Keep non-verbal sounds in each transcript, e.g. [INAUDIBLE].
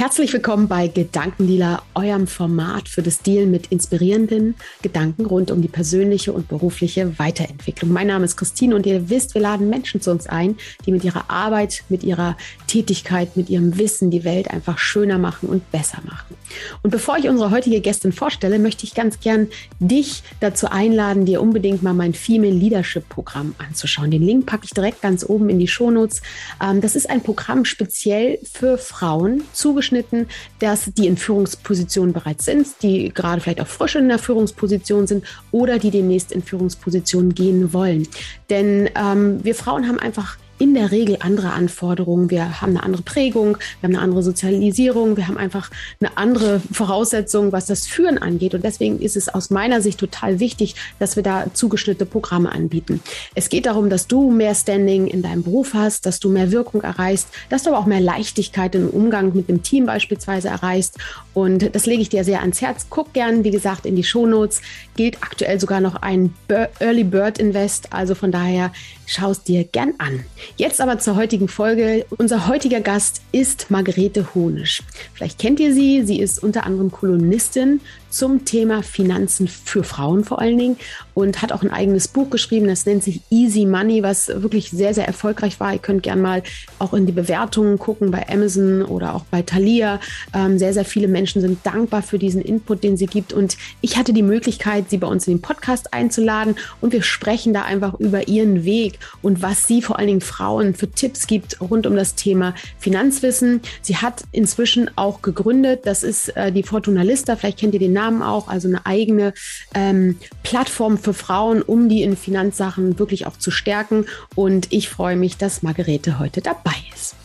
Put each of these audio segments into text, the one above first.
Herzlich willkommen bei Gedankendealer, eurem Format für das Deal mit inspirierenden Gedanken rund um die persönliche und berufliche Weiterentwicklung. Mein Name ist Christine und ihr wisst, wir laden Menschen zu uns ein, die mit ihrer Arbeit, mit ihrer Tätigkeit, mit ihrem Wissen die Welt einfach schöner machen und besser machen. Und bevor ich unsere heutige Gästin vorstelle, möchte ich ganz gern dich dazu einladen, dir unbedingt mal mein Female Leadership Programm anzuschauen. Den Link packe ich direkt ganz oben in die Shownotes. Ähm, das ist ein Programm speziell für Frauen, zugeschnitten zugeschnitten, dass die in Führungspositionen bereits sind, die gerade vielleicht auch frisch in der Führungsposition sind oder die demnächst in Führungspositionen gehen wollen. Denn ähm, wir Frauen haben einfach in der Regel andere Anforderungen. Wir haben eine andere Prägung, wir haben eine andere Sozialisierung, wir haben einfach eine andere Voraussetzung, was das Führen angeht. Und deswegen ist es aus meiner Sicht total wichtig, dass wir da zugeschnittene Programme anbieten. Es geht darum, dass du mehr Standing in deinem Beruf hast, dass du mehr Wirkung erreichst, dass du aber auch mehr Leichtigkeit im Umgang mit dem Team beispielsweise erreichst. Und das lege ich dir sehr ans Herz. Guck gern, wie gesagt, in die Shownotes. Gilt aktuell sogar noch ein Early Bird Invest. Also von daher schau es dir gern an. Jetzt aber zur heutigen Folge. Unser heutiger Gast ist Margarete Honisch. Vielleicht kennt ihr sie. Sie ist unter anderem Kolonistin zum Thema Finanzen für Frauen vor allen Dingen und hat auch ein eigenes Buch geschrieben, das nennt sich Easy Money, was wirklich sehr, sehr erfolgreich war. Ihr könnt gerne mal auch in die Bewertungen gucken bei Amazon oder auch bei Thalia. Ähm, sehr, sehr viele Menschen sind dankbar für diesen Input, den sie gibt und ich hatte die Möglichkeit, sie bei uns in den Podcast einzuladen und wir sprechen da einfach über ihren Weg und was sie vor allen Dingen Frauen für Tipps gibt rund um das Thema Finanzwissen. Sie hat inzwischen auch gegründet, das ist äh, die Fortuna Lista, vielleicht kennt ihr den Namen auch, also eine eigene ähm, Plattform für Frauen, um die in Finanzsachen wirklich auch zu stärken. Und ich freue mich, dass Margarete heute dabei ist.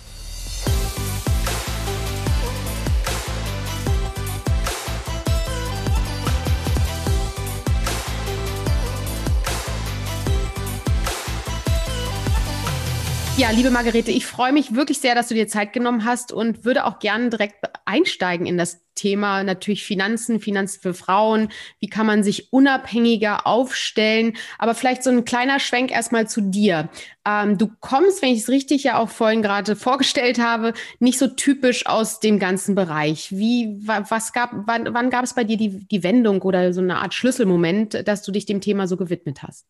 Ja, liebe Margarete, ich freue mich wirklich sehr, dass du dir Zeit genommen hast und würde auch gerne direkt einsteigen in das Thema natürlich Finanzen, Finanzen für Frauen. Wie kann man sich unabhängiger aufstellen? Aber vielleicht so ein kleiner Schwenk erstmal zu dir. Ähm, du kommst, wenn ich es richtig ja auch vorhin gerade [LAUGHS] vorgestellt habe, nicht so typisch aus dem ganzen Bereich. Wie, was gab, wann, wann gab es bei dir die, die Wendung oder so eine Art Schlüsselmoment, dass du dich dem Thema so gewidmet hast?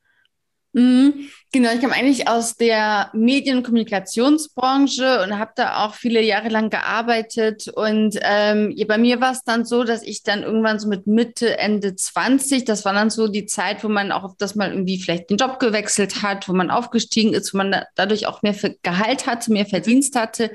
Mhm, genau, ich komme eigentlich aus der Medien- und Kommunikationsbranche und habe da auch viele Jahre lang gearbeitet. Und ähm, bei mir war es dann so, dass ich dann irgendwann so mit Mitte, Ende 20, das war dann so die Zeit, wo man auch das mal irgendwie vielleicht den Job gewechselt hat, wo man aufgestiegen ist, wo man da, dadurch auch mehr Gehalt hatte, mehr Verdienst hatte.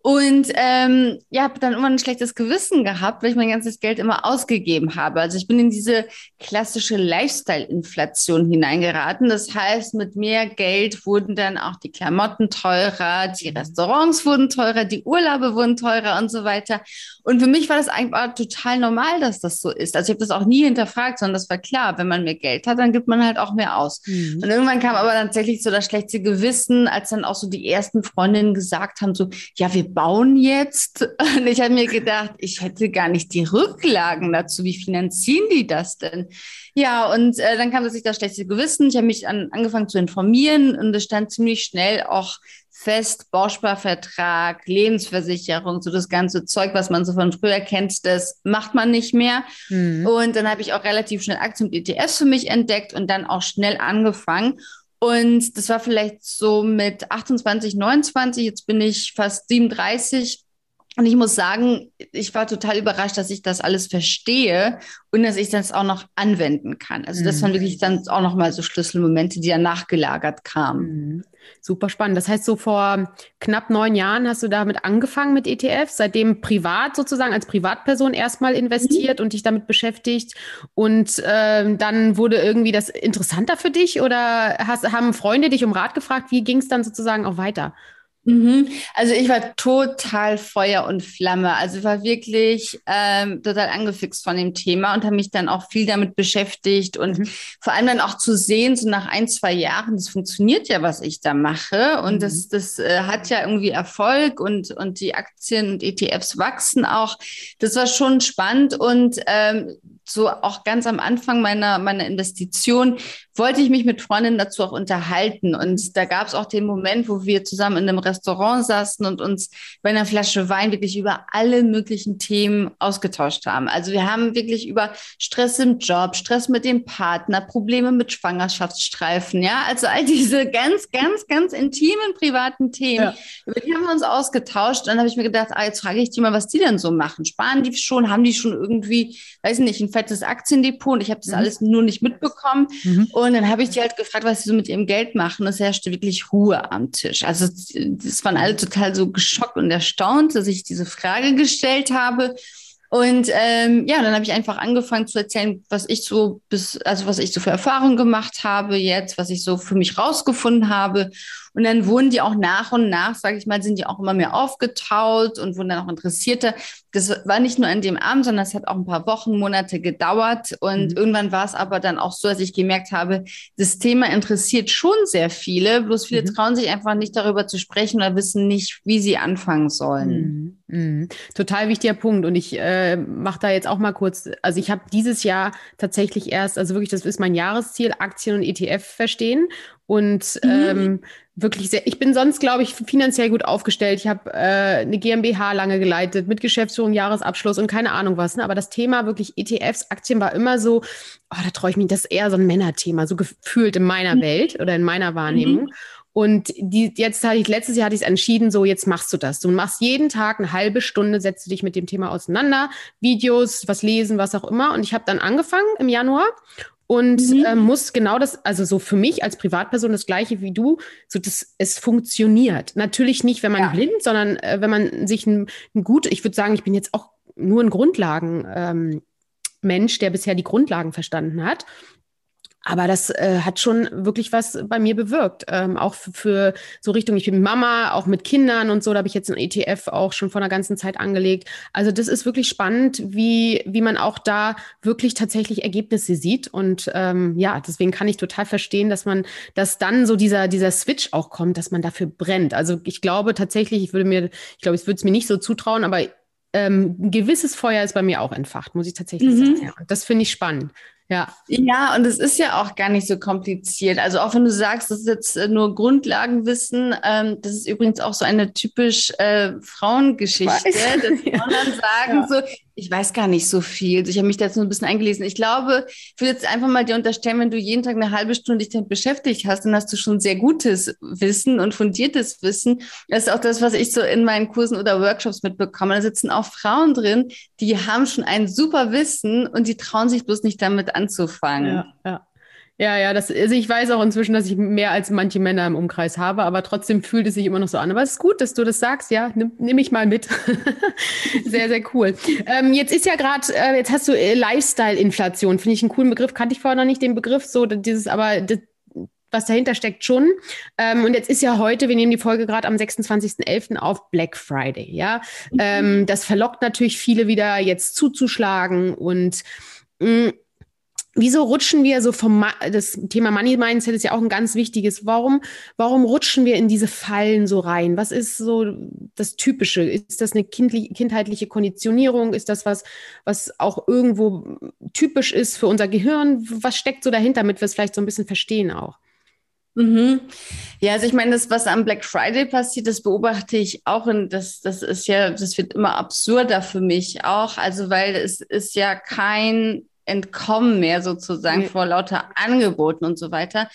Und ähm, ja, habe dann immer ein schlechtes Gewissen gehabt, weil ich mein ganzes Geld immer ausgegeben habe. Also ich bin in diese klassische Lifestyle-Inflation hineingeraten. Das heißt, mit mehr Geld wurden dann auch die Klamotten teurer, die Restaurants wurden teurer, die Urlaube wurden teurer und so weiter. Und für mich war das eigentlich total normal, dass das so ist. Also ich habe das auch nie hinterfragt, sondern das war klar, wenn man mehr Geld hat, dann gibt man halt auch mehr aus. Mhm. Und irgendwann kam aber tatsächlich so das schlechte Gewissen, als dann auch so die ersten Freundinnen gesagt haben, so, ja, wir bauen jetzt. Und ich habe mir gedacht, ich hätte gar nicht die Rücklagen dazu. Wie finanzieren die das denn? Ja, und äh, dann kam sich das schlechte Gewissen. Ich habe mich an, angefangen zu informieren und es stand ziemlich schnell auch fest, Bausparvertrag, Lebensversicherung, so das ganze Zeug, was man so von früher kennt, das macht man nicht mehr. Mhm. Und dann habe ich auch relativ schnell Aktien und ETFs für mich entdeckt und dann auch schnell angefangen. Und das war vielleicht so mit 28, 29, jetzt bin ich fast 37. Und ich muss sagen, ich war total überrascht, dass ich das alles verstehe und dass ich das auch noch anwenden kann. Also das waren mhm. wirklich dann auch noch mal so Schlüsselmomente, die ja nachgelagert kamen. Mhm. Super spannend. Das heißt, so vor knapp neun Jahren hast du damit angefangen mit ETFs, seitdem privat sozusagen als Privatperson erstmal investiert mhm. und dich damit beschäftigt. Und äh, dann wurde irgendwie das interessanter für dich oder hast, haben Freunde dich um Rat gefragt? Wie ging es dann sozusagen auch weiter? Mhm. Also ich war total Feuer und Flamme. Also ich war wirklich ähm, total angefixt von dem Thema und habe mich dann auch viel damit beschäftigt und mhm. vor allem dann auch zu sehen, so nach ein, zwei Jahren, das funktioniert ja, was ich da mache und mhm. das, das äh, hat ja irgendwie Erfolg und, und die Aktien und ETFs wachsen auch. Das war schon spannend und ähm, so auch ganz am Anfang meiner, meiner Investition, wollte ich mich mit Freundinnen dazu auch unterhalten. Und da gab es auch den Moment, wo wir zusammen in einem Restaurant saßen und uns bei einer Flasche Wein wirklich über alle möglichen Themen ausgetauscht haben. Also wir haben wirklich über Stress im Job, Stress mit dem Partner, Probleme mit Schwangerschaftsstreifen, ja, also all diese ganz, ganz, ganz intimen privaten Themen, ja. über die haben wir uns ausgetauscht. Und dann habe ich mir gedacht, ah, jetzt frage ich die mal, was die denn so machen. Sparen die schon? Haben die schon irgendwie, weiß nicht, ein fettes Aktiendepot? Und ich habe das mhm. alles nur nicht mitbekommen. Mhm. Und dann habe ich die halt gefragt, was sie so mit ihrem Geld machen. Es herrschte wirklich Ruhe am Tisch. Also das waren alle total so geschockt und erstaunt, dass ich diese Frage gestellt habe. Und ähm, ja, dann habe ich einfach angefangen zu erzählen, was ich so bis, also was ich so für Erfahrungen gemacht habe jetzt, was ich so für mich rausgefunden habe. Und dann wurden die auch nach und nach, sage ich mal, sind die auch immer mehr aufgetaut und wurden dann auch interessierter. Das war nicht nur an dem Abend, sondern es hat auch ein paar Wochen, Monate gedauert. Und mhm. irgendwann war es aber dann auch so, dass ich gemerkt habe, das Thema interessiert schon sehr viele, bloß viele mhm. trauen sich einfach nicht darüber zu sprechen oder wissen nicht, wie sie anfangen sollen. Mhm. mhm. Total wichtiger Punkt. Und ich äh, mache da jetzt auch mal kurz, also ich habe dieses Jahr tatsächlich erst, also wirklich, das ist mein Jahresziel, Aktien und ETF verstehen. Und mhm. ähm, wirklich sehr, ich bin sonst, glaube ich, finanziell gut aufgestellt. Ich habe äh, eine GmbH lange geleitet mit Geschäftsführung, Jahresabschluss und keine Ahnung was. Ne? Aber das Thema wirklich ETFs, Aktien war immer so, oh, da traue ich mich, das ist eher so ein Männerthema, so gefühlt in meiner mhm. Welt oder in meiner Wahrnehmung. Mhm. Und die, jetzt hatte ich, letztes Jahr hatte ich es entschieden, so jetzt machst du das. Du machst jeden Tag eine halbe Stunde, setzt du dich mit dem Thema auseinander, Videos, was lesen, was auch immer. Und ich habe dann angefangen im Januar und mhm. äh, muss genau das, also so für mich als Privatperson das gleiche wie du, so dass es funktioniert. Natürlich nicht, wenn man ja. blind, sondern äh, wenn man sich ein, ein gut, ich würde sagen, ich bin jetzt auch nur ein Grundlagen. Ähm, Mensch, der bisher die Grundlagen verstanden hat. Aber das äh, hat schon wirklich was bei mir bewirkt. Ähm, auch für, für, so Richtung, ich bin Mama, auch mit Kindern und so, da habe ich jetzt ein ETF auch schon vor einer ganzen Zeit angelegt. Also das ist wirklich spannend, wie, wie man auch da wirklich tatsächlich Ergebnisse sieht. Und ähm, ja, deswegen kann ich total verstehen, dass man, dass dann so dieser, dieser Switch auch kommt, dass man dafür brennt. Also ich glaube tatsächlich, ich würde mir, ich glaube, ich würde es mir nicht so zutrauen, aber ähm, ein gewisses Feuer ist bei mir auch entfacht, muss ich tatsächlich mhm. sagen. Ja, und das finde ich spannend. Ja. Ja, und es ist ja auch gar nicht so kompliziert. Also auch wenn du sagst, das ist jetzt äh, nur Grundlagenwissen, ähm, das ist übrigens auch so eine typisch äh, Frauengeschichte, dass Frauen dann [LAUGHS] sagen ja. so, ich weiß gar nicht so viel. Ich habe mich da jetzt nur ein bisschen eingelesen. Ich glaube, ich würde jetzt einfach mal dir unterstellen, wenn du jeden Tag eine halbe Stunde dich damit beschäftigt hast, dann hast du schon sehr gutes Wissen und fundiertes Wissen. Das ist auch das, was ich so in meinen Kursen oder Workshops mitbekomme. Da sitzen auch Frauen drin, die haben schon ein super Wissen und die trauen sich bloß nicht damit anzufangen. Ja, ja. Ja, ja, das, also ich weiß auch inzwischen, dass ich mehr als manche Männer im Umkreis habe, aber trotzdem fühlt es sich immer noch so an. Aber es ist gut, dass du das sagst, ja, nimm, nimm ich mal mit. [LAUGHS] sehr, sehr cool. Ähm, jetzt ist ja gerade, äh, jetzt hast du äh, Lifestyle-Inflation, finde ich einen coolen Begriff, kannte ich vorher noch nicht den Begriff, so dieses, aber das, was dahinter steckt schon. Ähm, und jetzt ist ja heute, wir nehmen die Folge gerade am 26.11. auf Black Friday, ja. Mhm. Ähm, das verlockt natürlich viele wieder jetzt zuzuschlagen und mh, mm, Wieso rutschen wir so vom, Ma das Thema Money Mindset ist ja auch ein ganz wichtiges. Warum, warum rutschen wir in diese Fallen so rein? Was ist so das Typische? Ist das eine kindheitliche Konditionierung? Ist das was, was auch irgendwo typisch ist für unser Gehirn? Was steckt so dahinter, damit wir es vielleicht so ein bisschen verstehen auch? Mhm. Ja, also ich meine, das, was am Black Friday passiert, das beobachte ich auch und das, das ist ja, das wird immer absurder für mich auch. Also, weil es ist ja kein entkommen mehr sozusagen mhm. vor lauter Angeboten und so weiter.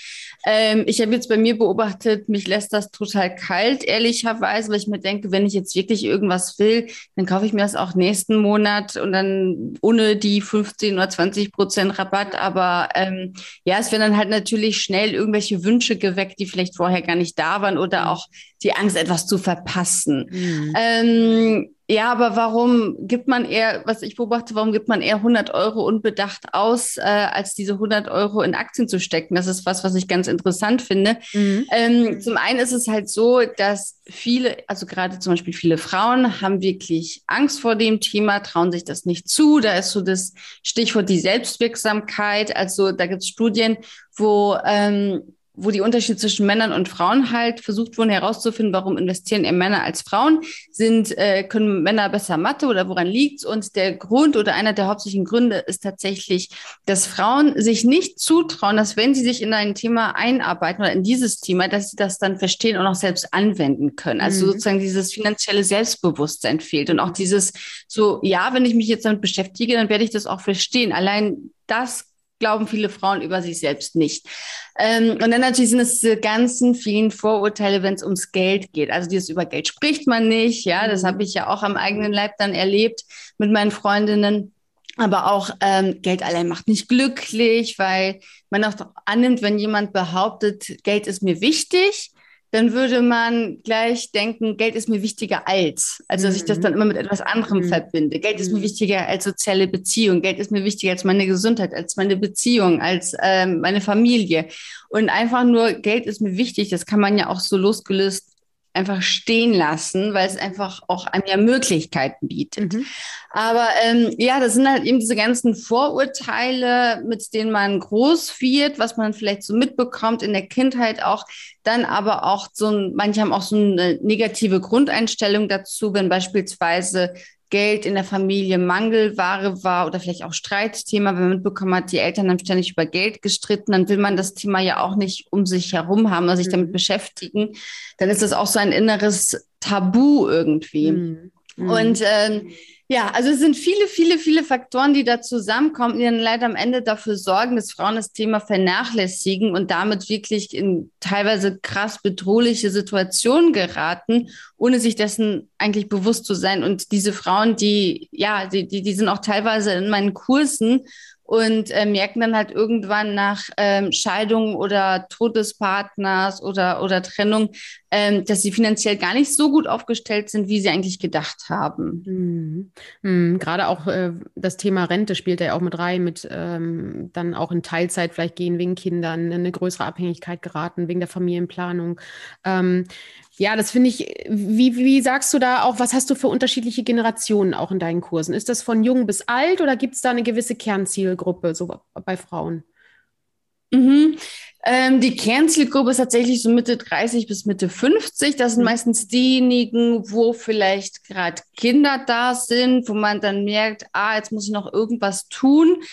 Ähm, ich habe jetzt bei mir beobachtet, mich lässt das total kalt, ehrlicherweise, weil ich mir denke, wenn ich jetzt wirklich irgendwas will, dann kaufe ich mir das auch nächsten Monat und dann ohne die 15 oder 20 Prozent Rabatt. Aber ähm, ja, es werden dann halt natürlich schnell irgendwelche Wünsche geweckt, die vielleicht vorher gar nicht da waren oder mhm. auch die Angst, etwas zu verpassen. Mhm. Ähm, ja, aber warum gibt man eher, was ich beobachte, warum gibt man eher 100 Euro unbedacht aus, äh, als diese 100 Euro in Aktien zu stecken? Das ist was, was ich ganz interessant finde. Mhm. Ähm, zum einen ist es halt so, dass viele, also gerade zum Beispiel viele Frauen haben wirklich Angst vor dem Thema, trauen sich das nicht zu. Da ist so das Stichwort die Selbstwirksamkeit. Also da gibt es Studien, wo ähm, wo die Unterschiede zwischen Männern und Frauen halt versucht wurden herauszufinden, warum investieren eher Männer als Frauen, sind, äh, können Männer besser Mathe oder woran liegt's? Und der Grund oder einer der hauptsächlichen Gründe ist tatsächlich, dass Frauen sich nicht zutrauen, dass wenn sie sich in ein Thema einarbeiten oder in dieses Thema, dass sie das dann verstehen und auch selbst anwenden können. Also mhm. sozusagen dieses finanzielle Selbstbewusstsein fehlt und auch dieses so, ja, wenn ich mich jetzt damit beschäftige, dann werde ich das auch verstehen. Allein das glauben viele Frauen über sich selbst nicht. Ähm, und dann natürlich sind es diese ganzen vielen Vorurteile, wenn es ums Geld geht. Also dieses über Geld spricht man nicht. Ja, das mhm. habe ich ja auch am eigenen Leib dann erlebt mit meinen Freundinnen. Aber auch ähm, Geld allein macht nicht glücklich, weil man auch annimmt, wenn jemand behauptet, Geld ist mir wichtig, dann würde man gleich denken, Geld ist mir wichtiger als. Also, dass ich das dann immer mit etwas anderem mhm. verbinde. Geld ist mir mhm. wichtiger als soziale Beziehung. Geld ist mir wichtiger als meine Gesundheit, als meine Beziehung, als ähm, meine Familie. Und einfach nur, Geld ist mir wichtig, das kann man ja auch so losgelöst einfach stehen lassen, weil es einfach auch einem ja Möglichkeiten bietet. Mhm. Aber ähm, ja, das sind halt eben diese ganzen Vorurteile, mit denen man groß wird, was man vielleicht so mitbekommt in der Kindheit auch, dann aber auch so ein, manche haben auch so eine negative Grundeinstellung dazu, wenn beispielsweise Geld in der Familie Mangelware war oder vielleicht auch Streitthema, wenn man mitbekommen hat, die Eltern haben ständig über Geld gestritten, dann will man das Thema ja auch nicht um sich herum haben oder sich damit mhm. beschäftigen. Dann ist das auch so ein inneres Tabu irgendwie. Mhm. Und ähm, ja, also es sind viele, viele, viele Faktoren, die da zusammenkommen, die dann leider am Ende dafür sorgen, dass Frauen das Thema vernachlässigen und damit wirklich in teilweise krass bedrohliche Situationen geraten, ohne sich dessen eigentlich bewusst zu sein. Und diese Frauen, die, ja, die, die, die sind auch teilweise in meinen Kursen und äh, merken dann halt irgendwann nach ähm, Scheidung oder Tod des Partners oder, oder Trennung, ähm, dass sie finanziell gar nicht so gut aufgestellt sind, wie sie eigentlich gedacht haben. Mhm. Mhm. Gerade auch äh, das Thema Rente spielt ja auch mit rein, mit ähm, dann auch in Teilzeit vielleicht gehen wegen Kindern, eine größere Abhängigkeit geraten, wegen der Familienplanung. Ähm, ja, das finde ich, wie, wie sagst du da auch, was hast du für unterschiedliche Generationen auch in deinen Kursen? Ist das von jung bis alt oder gibt es da eine gewisse Kernzielgruppe so bei Frauen? Mhm. Ähm, die Kernzielgruppe ist tatsächlich so Mitte 30 bis Mitte 50. Das sind mhm. meistens diejenigen, wo vielleicht gerade Kinder da sind, wo man dann merkt, ah, jetzt muss ich noch irgendwas tun,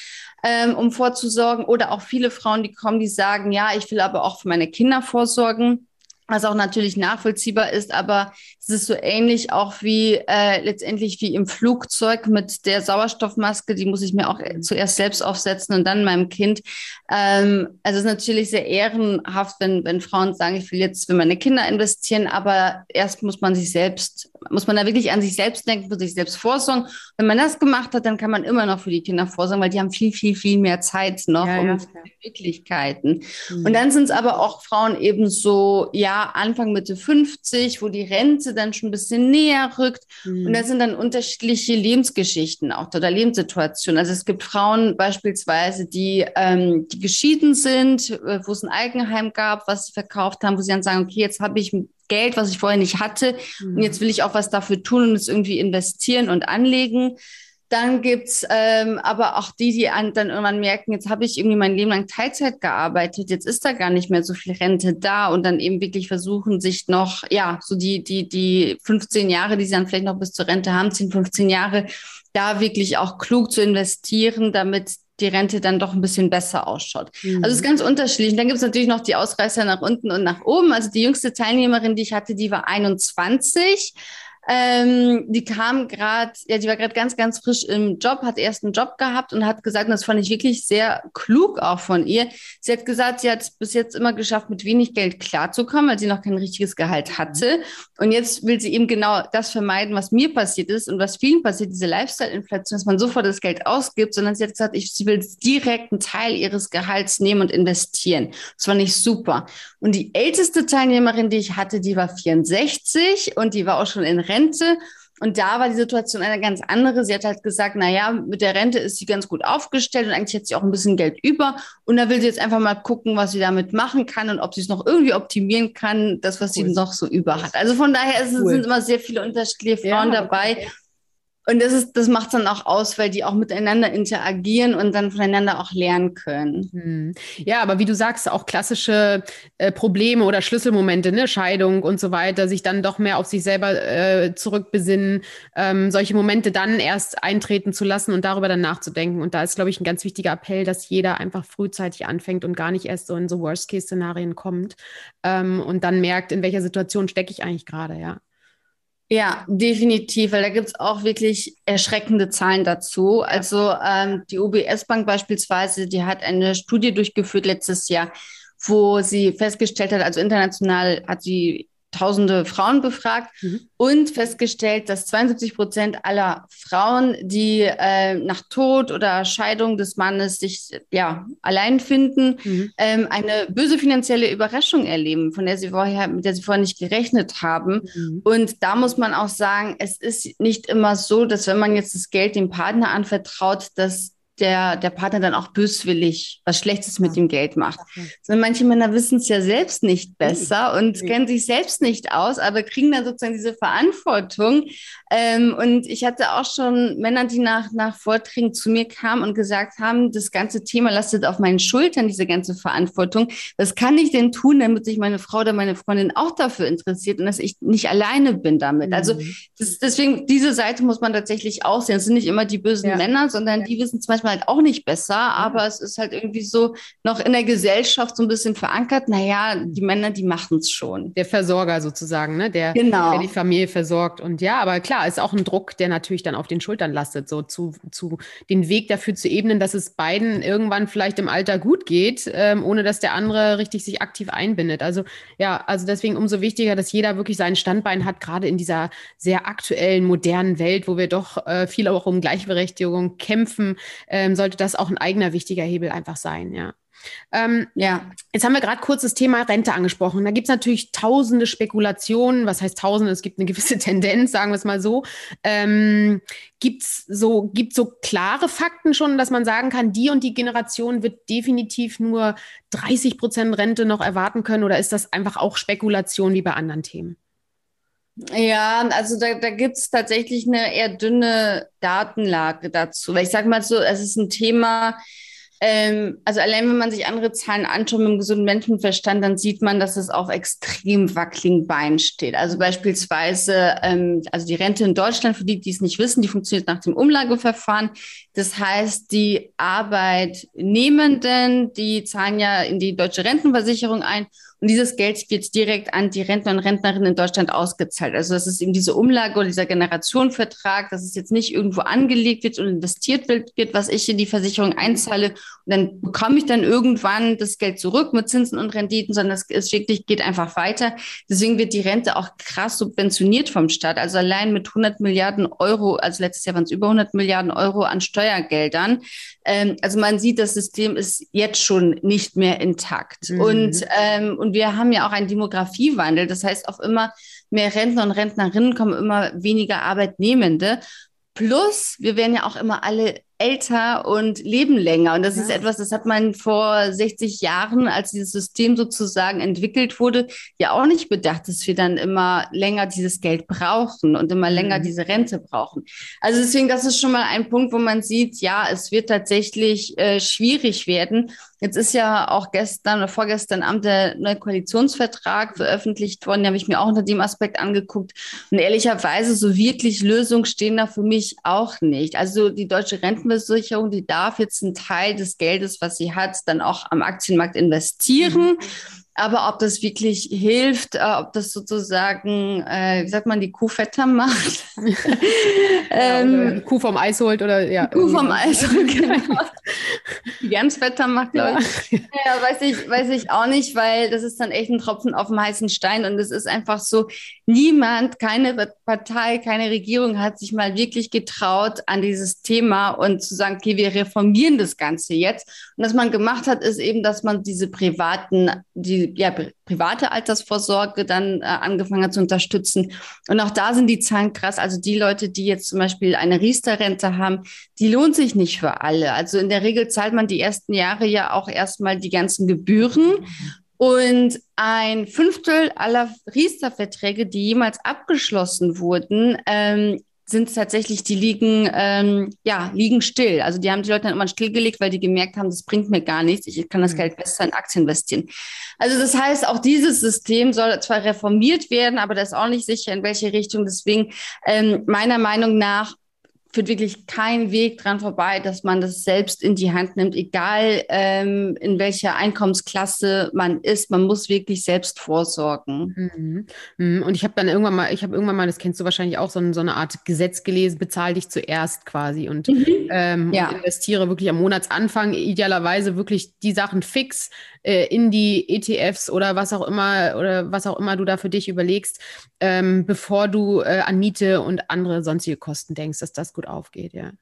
ähm, um vorzusorgen. Oder auch viele Frauen, die kommen, die sagen, ja, ich will aber auch für meine Kinder vorsorgen was auch natürlich nachvollziehbar ist, aber es ist so ähnlich auch wie äh, letztendlich wie im Flugzeug mit der Sauerstoffmaske, die muss ich mir auch zuerst selbst aufsetzen und dann meinem Kind. Ähm, also es ist natürlich sehr ehrenhaft, wenn, wenn Frauen sagen, ich will jetzt für meine Kinder investieren, aber erst muss man sich selbst, muss man da wirklich an sich selbst denken, muss sich selbst vorsorgen. Wenn man das gemacht hat, dann kann man immer noch für die Kinder vorsorgen, weil die haben viel, viel, viel mehr Zeit noch ja, und ja, Möglichkeiten. Mhm. Und dann sind es aber auch Frauen eben so, ja, Anfang Mitte 50, wo die Rente dann schon ein bisschen näher rückt. Mhm. Und da sind dann unterschiedliche Lebensgeschichten auch oder Lebenssituationen. Also es gibt Frauen beispielsweise, die, ähm, die geschieden sind, äh, wo es ein Eigenheim gab, was sie verkauft haben, wo sie dann sagen, okay, jetzt habe ich Geld, was ich vorher nicht hatte. Mhm. Und jetzt will ich auch was dafür tun und es irgendwie investieren und anlegen. Dann gibt's ähm, aber auch die, die an, dann irgendwann merken, jetzt habe ich irgendwie mein Leben lang Teilzeit gearbeitet, jetzt ist da gar nicht mehr so viel Rente da und dann eben wirklich versuchen, sich noch, ja, so die, die, die 15 Jahre, die sie dann vielleicht noch bis zur Rente haben, 10, 15 Jahre, da wirklich auch klug zu investieren, damit die Rente dann doch ein bisschen besser ausschaut. Mhm. Also es ist ganz unterschiedlich. Und dann gibt es natürlich noch die Ausreißer nach unten und nach oben. Also die jüngste Teilnehmerin, die ich hatte, die war 21. Ähm, die kam gerade, ja, die war gerade ganz, ganz frisch im Job, hat erst einen Job gehabt und hat gesagt, und das fand ich wirklich sehr klug auch von ihr. Sie hat gesagt, sie hat bis jetzt immer geschafft, mit wenig Geld klarzukommen, weil sie noch kein richtiges Gehalt hatte. Und jetzt will sie eben genau das vermeiden, was mir passiert ist und was vielen passiert, diese Lifestyle-Inflation, dass man sofort das Geld ausgibt, sondern sie hat gesagt, ich, sie will direkt einen Teil ihres Gehalts nehmen und investieren. Das fand ich super. Und die älteste Teilnehmerin, die ich hatte, die war 64 und die war auch schon in Rente. Und da war die Situation eine ganz andere. Sie hat halt gesagt, na ja, mit der Rente ist sie ganz gut aufgestellt und eigentlich hat sie auch ein bisschen Geld über. Und da will sie jetzt einfach mal gucken, was sie damit machen kann und ob sie es noch irgendwie optimieren kann, das, was cool. sie noch so über hat. Also von daher cool. sind immer sehr viele unterschiedliche Frauen ja, dabei. Okay. Und das ist, das macht dann auch aus, weil die auch miteinander interagieren und dann voneinander auch lernen können. Hm. Ja, aber wie du sagst, auch klassische äh, Probleme oder Schlüsselmomente, ne, Scheidung und so weiter, sich dann doch mehr auf sich selber äh, zurückbesinnen, ähm, solche Momente dann erst eintreten zu lassen und darüber dann nachzudenken. Und da ist, glaube ich, ein ganz wichtiger Appell, dass jeder einfach frühzeitig anfängt und gar nicht erst so in so Worst-Case-Szenarien kommt ähm, und dann merkt, in welcher Situation stecke ich eigentlich gerade, ja. Ja, definitiv, weil da gibt's auch wirklich erschreckende Zahlen dazu. Also ähm, die UBS Bank beispielsweise, die hat eine Studie durchgeführt letztes Jahr, wo sie festgestellt hat, also international hat sie tausende Frauen befragt mhm. und festgestellt, dass 72 Prozent aller Frauen, die äh, nach Tod oder Scheidung des Mannes sich ja allein finden, mhm. ähm, eine böse finanzielle Überraschung erleben, von der sie vorher, mit der sie vorher nicht gerechnet haben. Mhm. Und da muss man auch sagen, es ist nicht immer so, dass wenn man jetzt das Geld dem Partner anvertraut, dass der, der Partner dann auch böswillig was Schlechtes mit dem Geld macht. Sondern manche Männer wissen es ja selbst nicht besser und kennen sich selbst nicht aus, aber kriegen dann sozusagen diese Verantwortung. Ähm, und ich hatte auch schon Männer, die nach, nach Vorträgen zu mir kamen und gesagt haben, das ganze Thema lastet auf meinen Schultern, diese ganze Verantwortung. Was kann ich denn tun, damit sich meine Frau oder meine Freundin auch dafür interessiert und dass ich nicht alleine bin damit? Also mhm. das, deswegen, diese Seite muss man tatsächlich auch sehen. Es sind nicht immer die bösen ja. Männer, sondern die wissen zum Beispiel halt auch nicht besser, aber es ist halt irgendwie so noch in der Gesellschaft so ein bisschen verankert. Naja, die Männer, die machen es schon. Der Versorger sozusagen, ne? Der, genau. der die Familie versorgt. Und ja, aber klar, ist auch ein Druck, der natürlich dann auf den Schultern lastet, so zu, zu den Weg dafür zu ebnen, dass es beiden irgendwann vielleicht im Alter gut geht, ähm, ohne dass der andere richtig sich aktiv einbindet. Also ja, also deswegen umso wichtiger, dass jeder wirklich sein Standbein hat, gerade in dieser sehr aktuellen, modernen Welt, wo wir doch äh, viel auch um Gleichberechtigung kämpfen. Äh, ähm, sollte das auch ein eigener wichtiger Hebel einfach sein, ja. Ähm, ja, jetzt haben wir gerade kurz das Thema Rente angesprochen. Da gibt es natürlich tausende Spekulationen. Was heißt tausende? Es gibt eine gewisse [LAUGHS] Tendenz, sagen wir es mal so. Ähm, gibt es so, gibt's so klare Fakten schon, dass man sagen kann, die und die Generation wird definitiv nur 30 Prozent Rente noch erwarten können? Oder ist das einfach auch Spekulation wie bei anderen Themen? Ja, also da, da gibt es tatsächlich eine eher dünne Datenlage dazu. Weil ich sage mal so, es ist ein Thema, ähm, also allein wenn man sich andere Zahlen anschaut mit dem gesunden Menschenverstand, dann sieht man, dass es auf extrem wackeligen Beinen steht. Also beispielsweise, ähm, also die Rente in Deutschland, für die, die es nicht wissen, die funktioniert nach dem Umlageverfahren. Das heißt, die Arbeitnehmenden, die zahlen ja in die deutsche Rentenversicherung ein und dieses Geld wird direkt an die Rentner und Rentnerinnen in Deutschland ausgezahlt. Also das ist eben diese Umlage oder dieser Generationenvertrag, dass es jetzt nicht irgendwo angelegt wird und investiert wird, was ich in die Versicherung einzahle und dann bekomme ich dann irgendwann das Geld zurück mit Zinsen und Renditen, sondern es wirklich geht einfach weiter. Deswegen wird die Rente auch krass subventioniert vom Staat. Also allein mit 100 Milliarden Euro, also letztes Jahr waren es über 100 Milliarden Euro an Steuergeldern. Ähm, also man sieht, das System ist jetzt schon nicht mehr intakt. Mhm. Und, ähm, und wir haben ja auch einen Demografiewandel. Das heißt, auf immer mehr Rentner und Rentnerinnen kommen immer weniger Arbeitnehmende. Plus, wir werden ja auch immer alle älter und leben länger. Und das ja. ist etwas, das hat man vor 60 Jahren, als dieses System sozusagen entwickelt wurde, ja auch nicht bedacht, dass wir dann immer länger dieses Geld brauchen und immer länger mhm. diese Rente brauchen. Also deswegen, das ist schon mal ein Punkt, wo man sieht, ja, es wird tatsächlich äh, schwierig werden. Jetzt ist ja auch gestern oder vorgestern Abend der neue Koalitionsvertrag veröffentlicht worden. Den habe ich mir auch unter dem Aspekt angeguckt. Und ehrlicherweise, so wirklich Lösungen stehen da für mich auch nicht. Also die deutsche Rentenversicherung, die darf jetzt einen Teil des Geldes, was sie hat, dann auch am Aktienmarkt investieren. Mhm. Aber ob das wirklich hilft, äh, ob das sozusagen, äh, wie sagt man, die Kuh fetter macht. [LAUGHS] ähm, die Kuh vom Eis holt oder ja. Kuh vom Eis holt, [LAUGHS] genau. die ganz fetter macht, glaube ich. Ja. [LAUGHS] ja, weiß ich, weiß ich auch nicht, weil das ist dann echt ein Tropfen auf dem heißen Stein und es ist einfach so, niemand, keine Partei, keine Regierung hat sich mal wirklich getraut an dieses Thema und zu sagen, okay, wir reformieren das Ganze jetzt. Und was man gemacht hat, ist eben, dass man diese privaten, die ja, private Altersvorsorge dann äh, angefangen hat zu unterstützen. Und auch da sind die Zahlen krass. Also die Leute, die jetzt zum Beispiel eine Riester-Rente haben, die lohnt sich nicht für alle. Also in der Regel zahlt man die ersten Jahre ja auch erstmal die ganzen Gebühren. Und ein Fünftel aller Riester-Verträge, die jemals abgeschlossen wurden, ähm, sind tatsächlich, die liegen, ähm, ja, liegen still. Also die haben die Leute dann immer stillgelegt, weil die gemerkt haben, das bringt mir gar nichts. Ich kann das mhm. Geld besser in Aktien investieren. Also das heißt, auch dieses System soll zwar reformiert werden, aber das ist auch nicht sicher, in welche Richtung. Deswegen ähm, meiner Meinung nach führt wirklich kein Weg dran vorbei, dass man das selbst in die Hand nimmt, egal ähm, in welcher Einkommensklasse man ist. Man muss wirklich selbst vorsorgen. Mhm. mhm. Und ich habe dann irgendwann mal, ich habe irgendwann mal, das kennst du wahrscheinlich auch, so, so eine Art Gesetz gelesen, bezahl dich zuerst quasi und mhm. ähm, ja. investiere wirklich am Monatsanfang idealerweise wirklich die Sachen fix äh, in die ETFs oder was auch immer oder was auch immer du da für dich überlegst, ähm, bevor du äh, an Miete und andere sonstige Kosten denkst, dass das gut aufgeht, ja.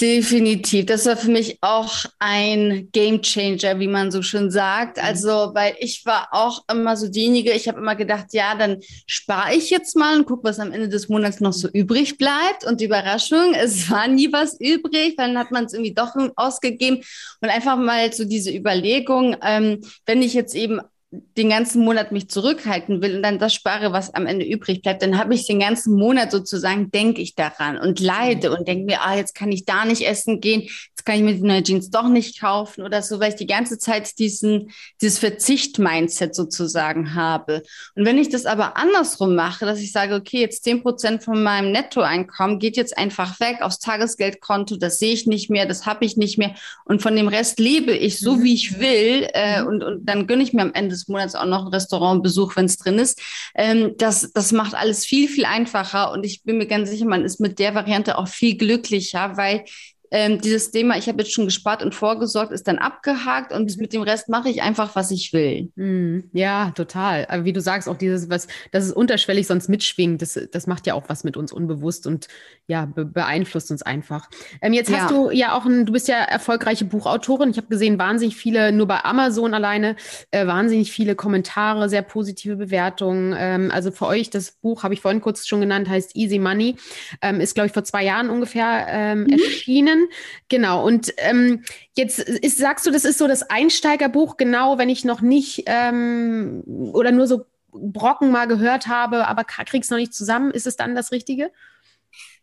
Definitiv. Das war für mich auch ein Game Changer, wie man so schön sagt. Mhm. Also, weil ich war auch immer so diejenige, ich habe immer gedacht, ja, dann spare ich jetzt mal und gucke, was am Ende des Monats noch so übrig bleibt. Und die Überraschung, [LAUGHS] es war nie was übrig, dann hat man es irgendwie doch ausgegeben. Und einfach mal so diese Überlegung, ähm, wenn ich jetzt eben den ganzen Monat mich zurückhalten will und dann das spare, was am Ende übrig bleibt, dann habe ich den ganzen Monat sozusagen, denke ich daran und leide und denke mir, ah, jetzt kann ich da nicht essen gehen, jetzt kann ich mir die neue Jeans doch nicht kaufen oder so, weil ich die ganze Zeit diesen, dieses Verzicht-Mindset sozusagen habe. Und wenn ich das aber andersrum mache, dass ich sage, okay, jetzt zehn Prozent von meinem Nettoeinkommen geht jetzt einfach weg aufs Tagesgeldkonto, das sehe ich nicht mehr, das habe ich nicht mehr und von dem Rest lebe ich so, mhm. wie ich will äh, mhm. und, und dann gönne ich mir am Ende des Monats auch noch einen Restaurantbesuch, wenn es drin ist. Ähm, das, das macht alles viel, viel einfacher und ich bin mir ganz sicher, man ist mit der Variante auch viel glücklicher, weil ähm, dieses Thema, ich habe jetzt schon gespart und vorgesorgt, ist dann abgehakt und mit dem Rest mache ich einfach, was ich will. Mm, ja, total. Aber wie du sagst, auch dieses, was, dass es unterschwellig sonst mitschwingt, das, das macht ja auch was mit uns unbewusst und ja, be beeinflusst uns einfach. Ähm, jetzt hast ja. du ja auch ein, du bist ja erfolgreiche Buchautorin. Ich habe gesehen, wahnsinnig viele, nur bei Amazon alleine, äh, wahnsinnig viele Kommentare, sehr positive Bewertungen. Ähm, also für euch, das Buch habe ich vorhin kurz schon genannt, heißt Easy Money, ähm, ist, glaube ich, vor zwei Jahren ungefähr ähm, mhm. erschienen. Genau. Und ähm, jetzt ist, sagst du, das ist so das Einsteigerbuch, genau, wenn ich noch nicht ähm, oder nur so Brocken mal gehört habe, aber krieg's noch nicht zusammen. Ist es dann das Richtige?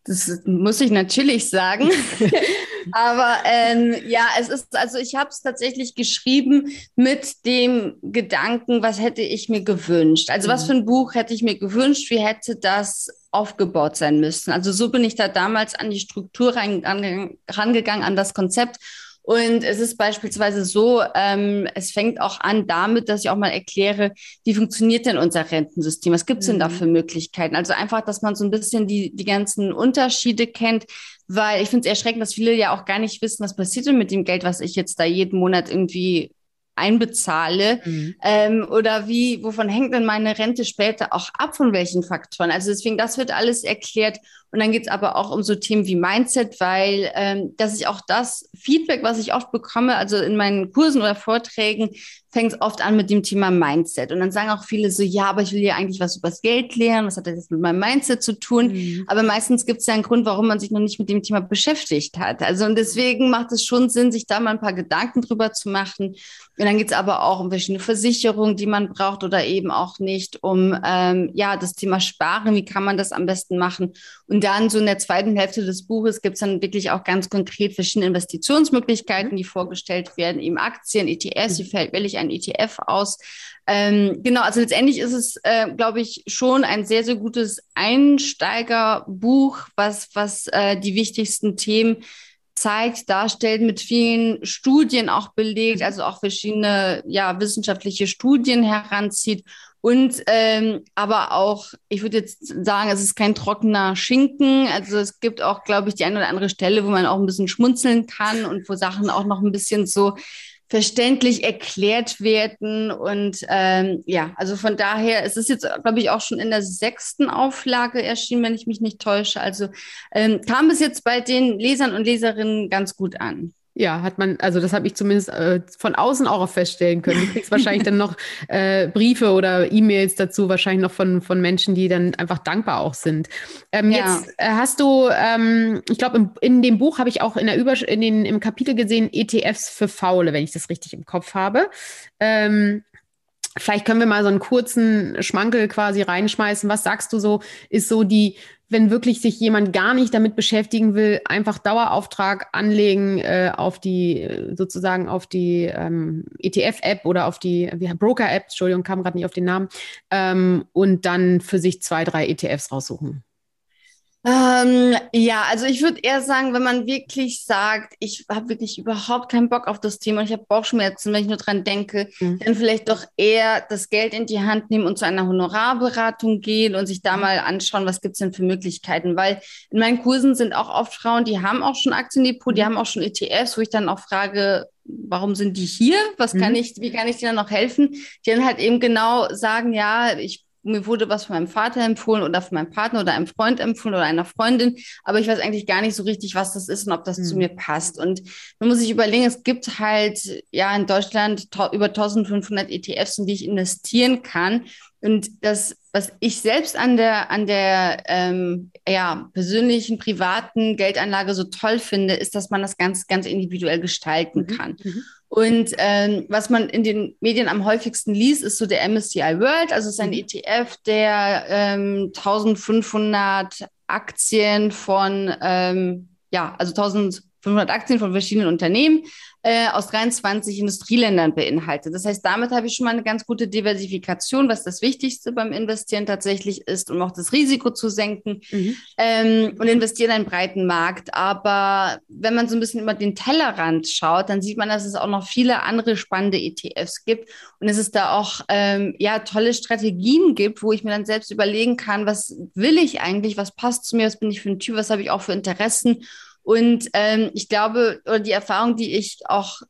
Das muss ich natürlich sagen. [LAUGHS] Aber ähm, ja, es ist, also ich habe es tatsächlich geschrieben mit dem Gedanken, was hätte ich mir gewünscht? Also mhm. was für ein Buch hätte ich mir gewünscht? Wie hätte das aufgebaut sein müssen? Also so bin ich da damals an die Struktur rein, an, rangegangen, an das Konzept und es ist beispielsweise so, ähm, es fängt auch an damit, dass ich auch mal erkläre, wie funktioniert denn unser Rentensystem? Was gibt es denn da mhm. für Möglichkeiten? Also einfach, dass man so ein bisschen die, die ganzen Unterschiede kennt, weil ich finde es erschreckend, dass viele ja auch gar nicht wissen, was passiert denn mit dem Geld, was ich jetzt da jeden Monat irgendwie einbezahle? Mhm. Ähm, oder wie, wovon hängt denn meine Rente später auch ab, von welchen Faktoren? Also deswegen, das wird alles erklärt. Und dann geht es aber auch um so Themen wie Mindset, weil ähm, dass ich auch das Feedback, was ich oft bekomme, also in meinen Kursen oder Vorträgen, fängt es oft an mit dem Thema Mindset. Und dann sagen auch viele so, ja, aber ich will ja eigentlich was über das Geld lernen. Was hat das jetzt mit meinem Mindset zu tun? Mhm. Aber meistens gibt es ja einen Grund, warum man sich noch nicht mit dem Thema beschäftigt hat. Also und deswegen macht es schon Sinn, sich da mal ein paar Gedanken drüber zu machen. Und dann geht es aber auch um verschiedene Versicherungen, die man braucht oder eben auch nicht, um ähm, ja das Thema Sparen, wie kann man das am besten machen. Und dann so in der zweiten Hälfte des Buches gibt es dann wirklich auch ganz konkret verschiedene Investitionsmöglichkeiten, die vorgestellt werden, eben Aktien, ETS, wie fällt, will ich ein ETF aus. Ähm, genau, also letztendlich ist es, äh, glaube ich, schon ein sehr, sehr gutes Einsteigerbuch, was, was äh, die wichtigsten Themen zeigt, darstellt, mit vielen Studien auch belegt, also auch verschiedene ja, wissenschaftliche Studien heranzieht und ähm, aber auch, ich würde jetzt sagen, es ist kein trockener Schinken. Also es gibt auch, glaube ich, die eine oder andere Stelle, wo man auch ein bisschen schmunzeln kann und wo Sachen auch noch ein bisschen so verständlich erklärt werden. Und ähm, ja, also von daher, es ist jetzt, glaube ich, auch schon in der sechsten Auflage erschienen, wenn ich mich nicht täusche. Also ähm, kam es jetzt bei den Lesern und Leserinnen ganz gut an. Ja, hat man, also das habe ich zumindest äh, von außen auch feststellen können. Du kriegst wahrscheinlich dann noch [LAUGHS] äh, Briefe oder E-Mails dazu, wahrscheinlich noch von, von Menschen, die dann einfach dankbar auch sind. Ähm, ja. Jetzt äh, hast du, ähm, ich glaube, in dem Buch habe ich auch in der Übersch in den, im Kapitel gesehen, ETFs für Faule, wenn ich das richtig im Kopf habe. Ähm, Vielleicht können wir mal so einen kurzen Schmankel quasi reinschmeißen. Was sagst du so, ist so die wenn wirklich sich jemand gar nicht damit beschäftigen will, einfach Dauerauftrag anlegen äh, auf die, sozusagen auf die ähm, ETF-App oder auf die Broker-App, Entschuldigung, kam gerade nicht auf den Namen, ähm, und dann für sich zwei, drei ETFs raussuchen. Ähm, ja, also ich würde eher sagen, wenn man wirklich sagt, ich habe wirklich überhaupt keinen Bock auf das Thema und ich habe Bauchschmerzen, wenn ich nur dran denke, mhm. dann vielleicht doch eher das Geld in die Hand nehmen und zu einer Honorarberatung gehen und sich da mhm. mal anschauen, was gibt's denn für Möglichkeiten. Weil in meinen Kursen sind auch oft Frauen, die haben auch schon Aktiendepot, die mhm. haben auch schon ETFs, wo ich dann auch frage, warum sind die hier? Was kann mhm. ich, wie kann ich denen noch helfen? Die dann halt eben genau sagen, ja, ich mir wurde was von meinem Vater empfohlen oder von meinem Partner oder einem Freund empfohlen oder einer Freundin, aber ich weiß eigentlich gar nicht so richtig, was das ist und ob das mhm. zu mir passt. Und man muss sich überlegen, es gibt halt ja in Deutschland über 1500 ETFs, in die ich investieren kann. Und das, was ich selbst an der, an der ähm, ja, persönlichen, privaten Geldanlage so toll finde, ist, dass man das ganz, ganz individuell gestalten mhm. kann. Mhm. Und ähm, was man in den Medien am häufigsten liest, ist so der MSCI World. Also es ist ein mhm. ETF, der ähm, 1500 Aktien von, ähm, ja, also 1500 Aktien von verschiedenen Unternehmen äh, aus 23 Industrieländern beinhaltet. Das heißt, damit habe ich schon mal eine ganz gute Diversifikation, was das Wichtigste beim Investieren tatsächlich ist, um auch das Risiko zu senken mhm. ähm, und investieren in einen breiten Markt. Aber wenn man so ein bisschen über den Tellerrand schaut, dann sieht man, dass es auch noch viele andere spannende ETFs gibt und dass es da auch ähm, ja tolle Strategien gibt, wo ich mir dann selbst überlegen kann, was will ich eigentlich, was passt zu mir, was bin ich für ein Typ, was habe ich auch für Interessen und ähm, ich glaube, oder die Erfahrung, die ich auch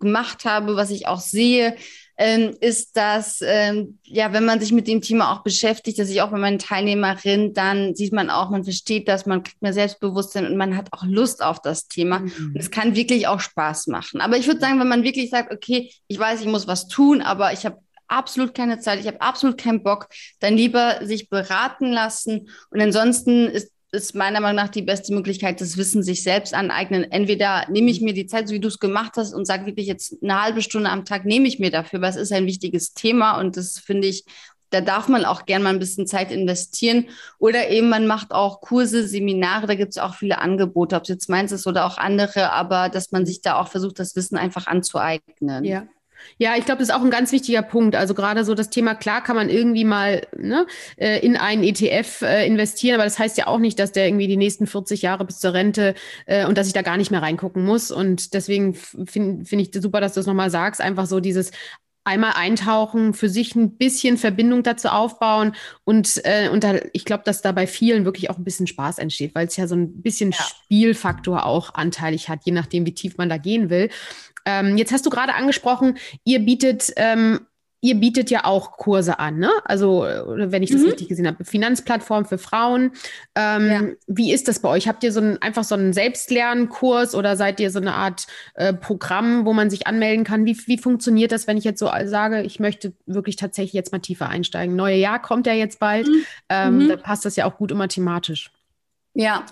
gemacht habe, was ich auch sehe, ähm, ist, dass, ähm, ja, wenn man sich mit dem Thema auch beschäftigt, dass ich auch bei meinen Teilnehmerinnen, dann sieht man auch, man versteht das, man kriegt mehr Selbstbewusstsein und man hat auch Lust auf das Thema. Mhm. Und es kann wirklich auch Spaß machen. Aber ich würde sagen, wenn man wirklich sagt, okay, ich weiß, ich muss was tun, aber ich habe absolut keine Zeit, ich habe absolut keinen Bock, dann lieber sich beraten lassen. Und ansonsten ist ist meiner Meinung nach die beste Möglichkeit, das Wissen sich selbst aneignen. Entweder nehme ich mir die Zeit, so wie du es gemacht hast, und sage wirklich jetzt eine halbe Stunde am Tag nehme ich mir dafür, weil es ist ein wichtiges Thema und das finde ich, da darf man auch gern mal ein bisschen Zeit investieren. Oder eben man macht auch Kurse, Seminare, da gibt es auch viele Angebote, ob es jetzt meins ist oder auch andere, aber dass man sich da auch versucht, das Wissen einfach anzueignen. Ja. Ja, ich glaube, das ist auch ein ganz wichtiger Punkt. Also gerade so das Thema, klar kann man irgendwie mal ne, äh, in einen ETF äh, investieren, aber das heißt ja auch nicht, dass der irgendwie die nächsten 40 Jahre bis zur Rente äh, und dass ich da gar nicht mehr reingucken muss. Und deswegen finde find ich super, dass du es nochmal sagst. Einfach so dieses einmal eintauchen, für sich ein bisschen Verbindung dazu aufbauen und, äh, und da, ich glaube, dass da bei vielen wirklich auch ein bisschen Spaß entsteht, weil es ja so ein bisschen ja. Spielfaktor auch anteilig hat, je nachdem, wie tief man da gehen will. Ähm, jetzt hast du gerade angesprochen, ihr bietet ähm, ihr bietet ja auch Kurse an, ne? Also, wenn ich das mhm. richtig gesehen habe, Finanzplattform für Frauen. Ähm, ja. Wie ist das bei euch? Habt ihr so ein, einfach so einen Selbstlernkurs oder seid ihr so eine Art äh, Programm, wo man sich anmelden kann? Wie, wie funktioniert das, wenn ich jetzt so sage, ich möchte wirklich tatsächlich jetzt mal tiefer einsteigen? Neue Jahr kommt ja jetzt bald. Mhm. Ähm, mhm. Da passt das ja auch gut immer thematisch. Ja,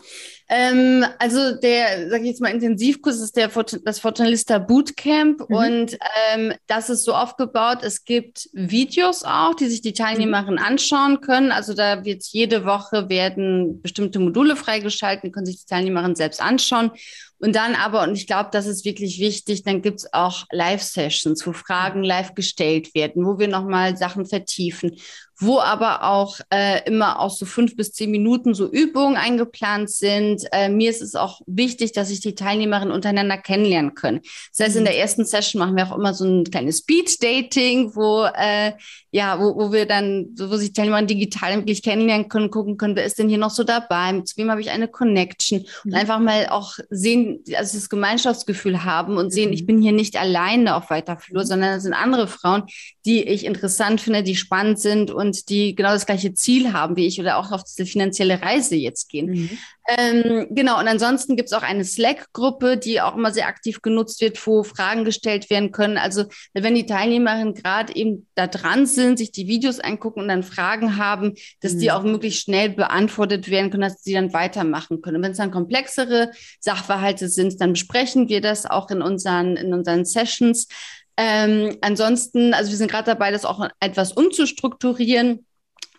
ähm, also der, sag ich jetzt mal, Intensivkurs ist der das Fortunalista Bootcamp mhm. und ähm, das ist so aufgebaut. Es gibt Videos auch, die sich die Teilnehmerinnen mhm. anschauen können. Also da wird jede Woche werden bestimmte Module freigeschalten, können sich die Teilnehmerinnen selbst anschauen. Und dann aber, und ich glaube, das ist wirklich wichtig, dann gibt's auch Live-Sessions, wo Fragen live gestellt werden, wo wir nochmal Sachen vertiefen, wo aber auch äh, immer auch so fünf bis zehn Minuten so Übungen eingeplant sind. Äh, mir ist es auch wichtig, dass sich die Teilnehmerinnen untereinander kennenlernen können. Das heißt, in mhm. der ersten Session machen wir auch immer so ein kleines Speed-Dating, wo äh, ja, wo, wo wir dann, wo sich Teilnehmer digital wirklich kennenlernen können, gucken können, wer ist denn hier noch so dabei, mit wem habe ich eine Connection mhm. und einfach mal auch sehen, also das Gemeinschaftsgefühl haben und sehen, mhm. ich bin hier nicht alleine auf weiter Flur, mhm. sondern es sind andere Frauen, die ich interessant finde, die spannend sind und die genau das gleiche Ziel haben wie ich oder auch auf diese finanzielle Reise jetzt gehen. Mhm. Ähm, genau, und ansonsten gibt es auch eine Slack-Gruppe, die auch immer sehr aktiv genutzt wird, wo Fragen gestellt werden können. Also wenn die Teilnehmerinnen gerade eben da dran sind, sich die Videos angucken und dann Fragen haben, dass mhm. die auch möglichst schnell beantwortet werden können, dass sie dann weitermachen können. Und wenn es dann komplexere Sachverhalte sind, dann besprechen wir das auch in unseren, in unseren Sessions. Ähm, ansonsten, also wir sind gerade dabei, das auch etwas umzustrukturieren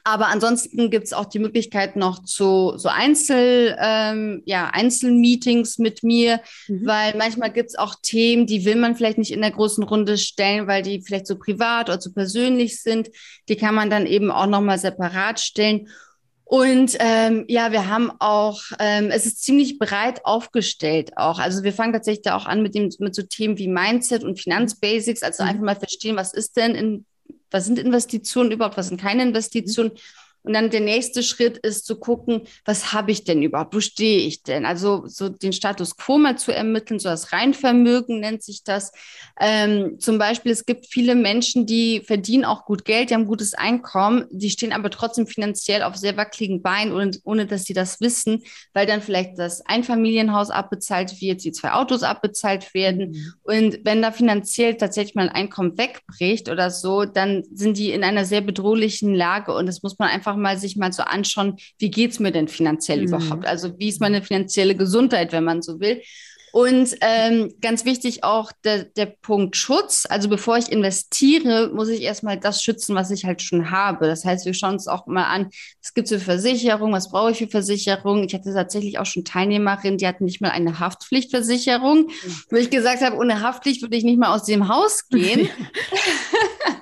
Aber ansonsten gibt es auch die Möglichkeit noch zu so Einzel, ähm, ja, Einzelmeetings mit mir, mhm. weil manchmal gibt es auch Themen, die will man vielleicht nicht in der großen Runde stellen, weil die vielleicht so privat oder zu so persönlich sind. Die kann man dann eben auch nochmal separat stellen. Und ähm, ja, wir haben auch, ähm, es ist ziemlich breit aufgestellt auch. Also wir fangen tatsächlich da auch an mit dem mit so Themen wie Mindset und Finanzbasics, also mhm. einfach mal verstehen, was ist denn in was sind Investitionen überhaupt, was sind keine Investitionen. Und dann der nächste Schritt ist zu gucken, was habe ich denn überhaupt, wo stehe ich denn? Also so den Status quo mal zu ermitteln, so das Reinvermögen nennt sich das. Ähm, zum Beispiel, es gibt viele Menschen, die verdienen auch gut Geld, die haben gutes Einkommen, die stehen aber trotzdem finanziell auf sehr wackeligen Beinen, ohne, ohne dass sie das wissen, weil dann vielleicht das Einfamilienhaus abbezahlt wird, die zwei Autos abbezahlt werden. Mhm. Und wenn da finanziell tatsächlich mal ein Einkommen wegbricht oder so, dann sind die in einer sehr bedrohlichen Lage und das muss man einfach einfach mal sich mal so anschauen, wie geht es mir denn finanziell mhm. überhaupt? Also wie ist meine finanzielle Gesundheit, wenn man so will? Und ähm, ganz wichtig auch der, der Punkt Schutz. Also bevor ich investiere, muss ich erstmal das schützen, was ich halt schon habe. Das heißt, wir schauen uns auch mal an, was gibt es für Versicherung, was brauche ich für Versicherung. Ich hatte tatsächlich auch schon Teilnehmerinnen, die hatten nicht mal eine Haftpflichtversicherung, mhm. wo ich gesagt habe, ohne Haftpflicht würde ich nicht mal aus dem Haus gehen. [LAUGHS]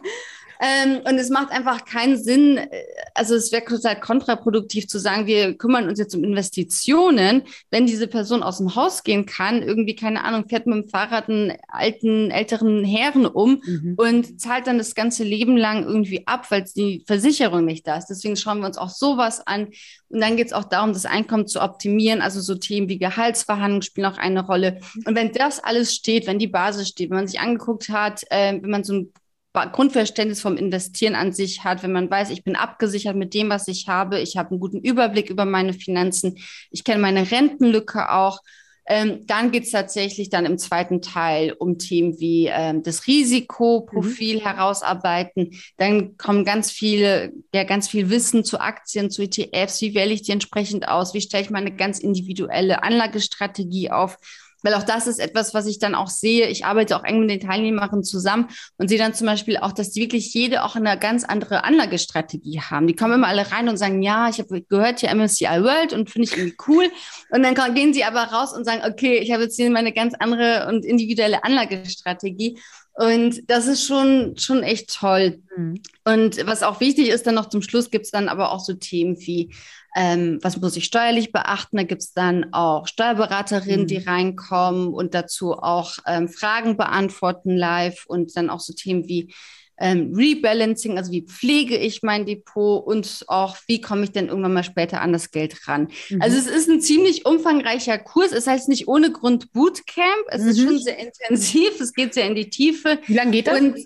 Ähm, und es macht einfach keinen Sinn, äh, also es wäre total kontraproduktiv zu sagen, wir kümmern uns jetzt um Investitionen, wenn diese Person aus dem Haus gehen kann, irgendwie, keine Ahnung, fährt mit dem Fahrrad einen alten, älteren Herren um mhm. und zahlt dann das ganze Leben lang irgendwie ab, weil die Versicherung nicht da ist. Deswegen schauen wir uns auch sowas an. Und dann geht es auch darum, das Einkommen zu optimieren. Also so Themen wie Gehaltsverhandlungen spielen auch eine Rolle. Und wenn das alles steht, wenn die Basis steht, wenn man sich angeguckt hat, äh, wenn man so ein Grundverständnis vom Investieren an sich hat, wenn man weiß, ich bin abgesichert mit dem, was ich habe, ich habe einen guten Überblick über meine Finanzen, ich kenne meine Rentenlücke auch. Ähm, dann geht es tatsächlich dann im zweiten Teil um Themen wie ähm, das Risikoprofil mhm. herausarbeiten. Dann kommen ganz viele, ja, ganz viel Wissen zu Aktien, zu ETFs. Wie wähle ich die entsprechend aus? Wie stelle ich meine ganz individuelle Anlagestrategie auf? Weil auch das ist etwas, was ich dann auch sehe. Ich arbeite auch eng mit den Teilnehmerinnen zusammen und sehe dann zum Beispiel auch, dass die wirklich jede auch eine ganz andere Anlagestrategie haben. Die kommen immer alle rein und sagen, ja, ich habe gehört hier MSCI World und finde ich irgendwie cool. Und dann gehen sie aber raus und sagen, okay, ich habe jetzt hier meine ganz andere und individuelle Anlagestrategie. Und das ist schon, schon echt toll. Mhm. Und was auch wichtig ist, dann noch zum Schluss gibt es dann aber auch so Themen wie ähm, was muss ich steuerlich beachten? Da gibt es dann auch Steuerberaterinnen, mhm. die reinkommen und dazu auch ähm, Fragen beantworten live und dann auch so Themen wie ähm, Rebalancing, also wie pflege ich mein Depot und auch wie komme ich denn irgendwann mal später an das Geld ran. Mhm. Also es ist ein ziemlich umfangreicher Kurs. Es heißt nicht ohne Grund Bootcamp. Es mhm. ist schon sehr intensiv. Es geht sehr in die Tiefe. Wie lange geht das? Und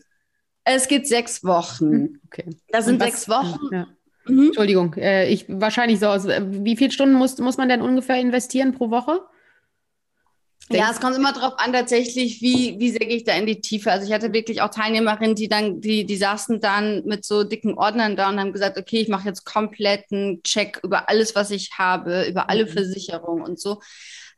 es geht sechs Wochen. Mhm. Okay. Das sind was, sechs Wochen. Ja. Mhm. Entschuldigung, äh, ich wahrscheinlich so. Also, wie viele Stunden muss, muss man denn ungefähr investieren pro Woche? Ja, es kommt immer darauf an, tatsächlich, wie, wie sehr gehe ich da in die Tiefe. Also ich hatte wirklich auch Teilnehmerinnen, die dann, die, die saßen dann mit so dicken Ordnern da und haben gesagt, okay, ich mache jetzt kompletten Check über alles, was ich habe, über alle mhm. Versicherungen und so.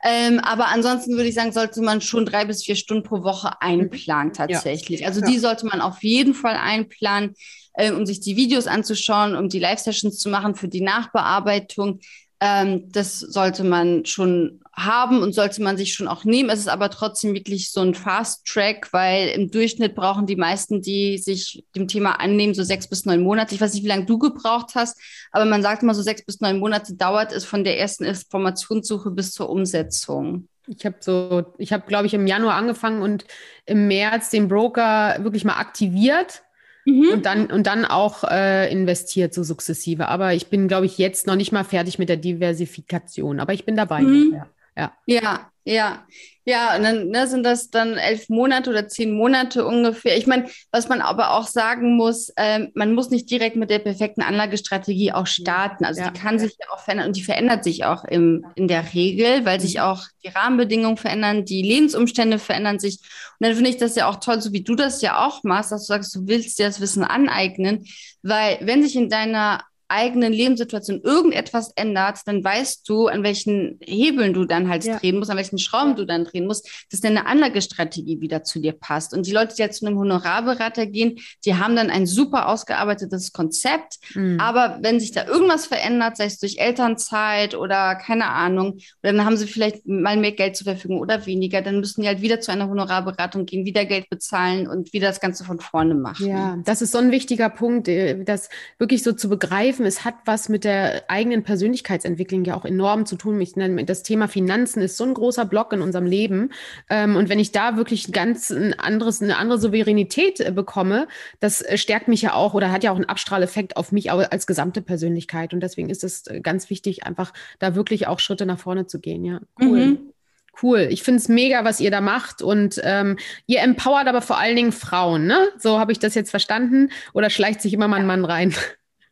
Ähm, aber ansonsten würde ich sagen, sollte man schon drei bis vier Stunden pro Woche einplanen tatsächlich. Ja. Also die sollte man auf jeden Fall einplanen äh, um sich die Videos anzuschauen, um die Live-Sessions zu machen für die Nachbearbeitung. Ähm, das sollte man schon haben und sollte man sich schon auch nehmen. Es ist aber trotzdem wirklich so ein Fast-Track, weil im Durchschnitt brauchen die meisten, die sich dem Thema annehmen, so sechs bis neun Monate. Ich weiß nicht, wie lange du gebraucht hast, aber man sagt immer so sechs bis neun Monate dauert es von der ersten Informationssuche bis zur Umsetzung. Ich habe so, ich habe, glaube ich, im Januar angefangen und im März den Broker wirklich mal aktiviert Mhm. Und, dann, und dann auch äh, investiert, so sukzessive. Aber ich bin, glaube ich, jetzt noch nicht mal fertig mit der Diversifikation. Aber ich bin dabei. Mhm. Ja. Ja. ja, ja, ja, und dann ne, sind das dann elf Monate oder zehn Monate ungefähr. Ich meine, was man aber auch sagen muss, ähm, man muss nicht direkt mit der perfekten Anlagestrategie auch starten. Also ja. die kann sich ja auch verändern und die verändert sich auch im, in der Regel, weil sich mhm. auch die Rahmenbedingungen verändern, die Lebensumstände verändern sich. Und dann finde ich das ja auch toll, so wie du das ja auch machst, dass du sagst, du willst dir das Wissen aneignen, weil wenn sich in deiner eigenen Lebenssituation irgendetwas ändert, dann weißt du, an welchen Hebeln du dann halt ja. drehen musst, an welchen Schrauben du dann drehen musst, dass deine Anlagestrategie wieder zu dir passt. Und die Leute, die jetzt zu einem Honorarberater gehen, die haben dann ein super ausgearbeitetes Konzept. Mhm. Aber wenn sich da irgendwas verändert, sei es durch Elternzeit oder keine Ahnung, oder dann haben sie vielleicht mal mehr Geld zur Verfügung oder weniger, dann müssen die halt wieder zu einer Honorarberatung gehen, wieder Geld bezahlen und wieder das Ganze von vorne machen. Ja, das ist so ein wichtiger Punkt, äh, das wirklich so zu begreifen. Es hat was mit der eigenen Persönlichkeitsentwicklung ja auch enorm zu tun. Ich nenne, das Thema Finanzen ist so ein großer Block in unserem Leben. Ähm, und wenn ich da wirklich ganz ein anderes, eine andere Souveränität äh, bekomme, das äh, stärkt mich ja auch oder hat ja auch einen Abstrahleffekt auf mich als gesamte Persönlichkeit. Und deswegen ist es ganz wichtig, einfach da wirklich auch Schritte nach vorne zu gehen. Ja, cool. Mhm. Cool. Ich finde es mega, was ihr da macht. Und ähm, ihr empowert aber vor allen Dingen Frauen, ne? So habe ich das jetzt verstanden. Oder schleicht sich immer mal ein Mann rein?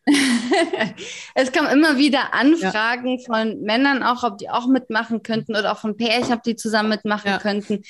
[LAUGHS] es kommen immer wieder Anfragen ja. von Männern auch, ob die auch mitmachen könnten oder auch von Pärchen, ob die zusammen mitmachen ja. könnten.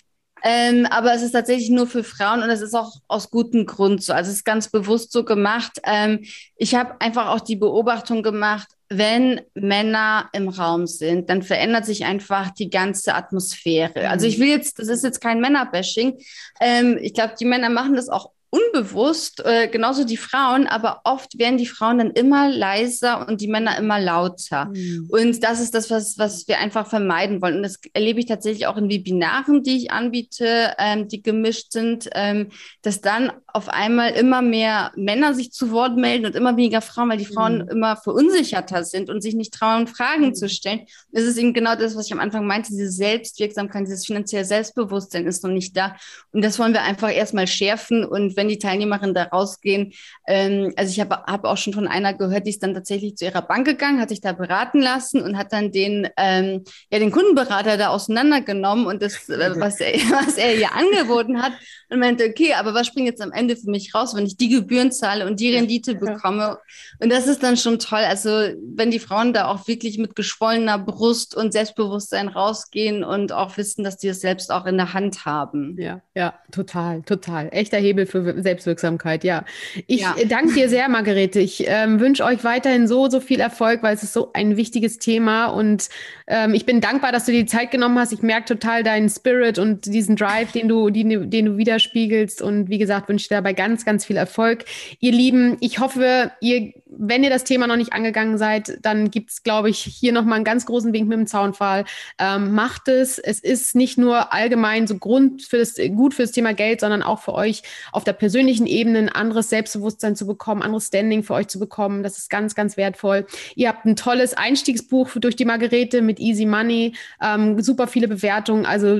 Ähm, aber es ist tatsächlich nur für Frauen und es ist auch aus gutem Grund so. Also es ist ganz bewusst so gemacht. Ähm, ich habe einfach auch die Beobachtung gemacht, wenn Männer im Raum sind, dann verändert sich einfach die ganze Atmosphäre. Also ich will jetzt, das ist jetzt kein Männerbashing. Ähm, ich glaube, die Männer machen das auch unbewusst, äh, genauso die Frauen, aber oft werden die Frauen dann immer leiser und die Männer immer lauter. Mhm. Und das ist das, was, was wir einfach vermeiden wollen. Und das erlebe ich tatsächlich auch in Webinaren, die ich anbiete, ähm, die gemischt sind, ähm, dass dann auf einmal immer mehr Männer sich zu Wort melden und immer weniger Frauen, weil die Frauen mhm. immer verunsicherter sind und sich nicht trauen, Fragen mhm. zu stellen. Das ist eben genau das, was ich am Anfang meinte, diese Selbstwirksamkeit, dieses finanzielle Selbstbewusstsein ist noch nicht da. Und das wollen wir einfach erstmal schärfen und wenn die Teilnehmerinnen da rausgehen, ähm, also ich habe hab auch schon von einer gehört, die ist dann tatsächlich zu ihrer Bank gegangen, hat sich da beraten lassen und hat dann den, ähm, ja, den Kundenberater da auseinandergenommen und das, äh, [LAUGHS] was, er, [LAUGHS] was er ihr angeboten hat und meinte, okay, aber was springt jetzt am Ende für mich raus, wenn ich die Gebühren zahle und die Rendite bekomme? Und das ist dann schon toll. Also wenn die Frauen da auch wirklich mit geschwollener Brust und Selbstbewusstsein rausgehen und auch wissen, dass die es selbst auch in der Hand haben. Ja, ja, total, total. Echter Hebel für Selbstwirksamkeit, ja. Ich ja. danke dir sehr, Margarete. Ich ähm, wünsche euch weiterhin so, so viel Erfolg, weil es ist so ein wichtiges Thema und ähm, ich bin dankbar, dass du dir die Zeit genommen hast. Ich merke total deinen Spirit und diesen Drive, den du, den, den du widerspiegelst und wie gesagt, wünsche dir dabei ganz, ganz viel Erfolg. Ihr Lieben, ich hoffe, ihr, wenn ihr das Thema noch nicht angegangen seid, dann gibt es, glaube ich, hier nochmal einen ganz großen Wink mit dem Zaunfall. Ähm, macht es. Es ist nicht nur allgemein so Grund für das, gut für das Thema Geld, sondern auch für euch auf der persönlichen Ebene ein anderes Selbstbewusstsein zu bekommen, anderes Standing für euch zu bekommen. Das ist ganz, ganz wertvoll. Ihr habt ein tolles Einstiegsbuch durch die Margarete mit Easy Money, ähm, super viele Bewertungen, also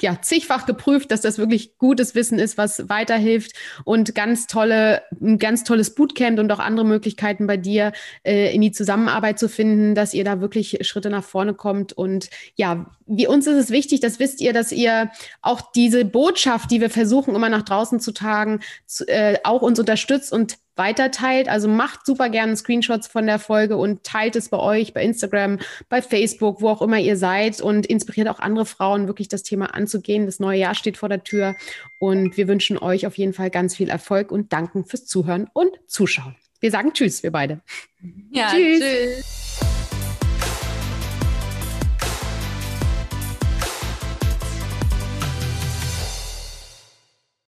ja, zigfach geprüft, dass das wirklich gutes Wissen ist, was weiterhilft und ganz tolle, ein ganz tolles Bootcamp und auch andere Möglichkeiten bei dir äh, in die Zusammenarbeit zu finden, dass ihr da wirklich Schritte nach vorne kommt. Und ja, wie uns ist es wichtig, das wisst ihr, dass ihr auch diese Botschaft, die wir versuchen, immer nach draußen zu tragen, zu, äh, auch uns unterstützt und weiterteilt. Also macht super gerne Screenshots von der Folge und teilt es bei euch, bei Instagram, bei Facebook, wo auch immer ihr seid und inspiriert auch andere Frauen, wirklich das Thema anzugehen. Das neue Jahr steht vor der Tür und wir wünschen euch auf jeden Fall ganz viel Erfolg und danken fürs Zuhören und Zuschauen. Wir sagen Tschüss, wir beide. Ja, tschüss. tschüss.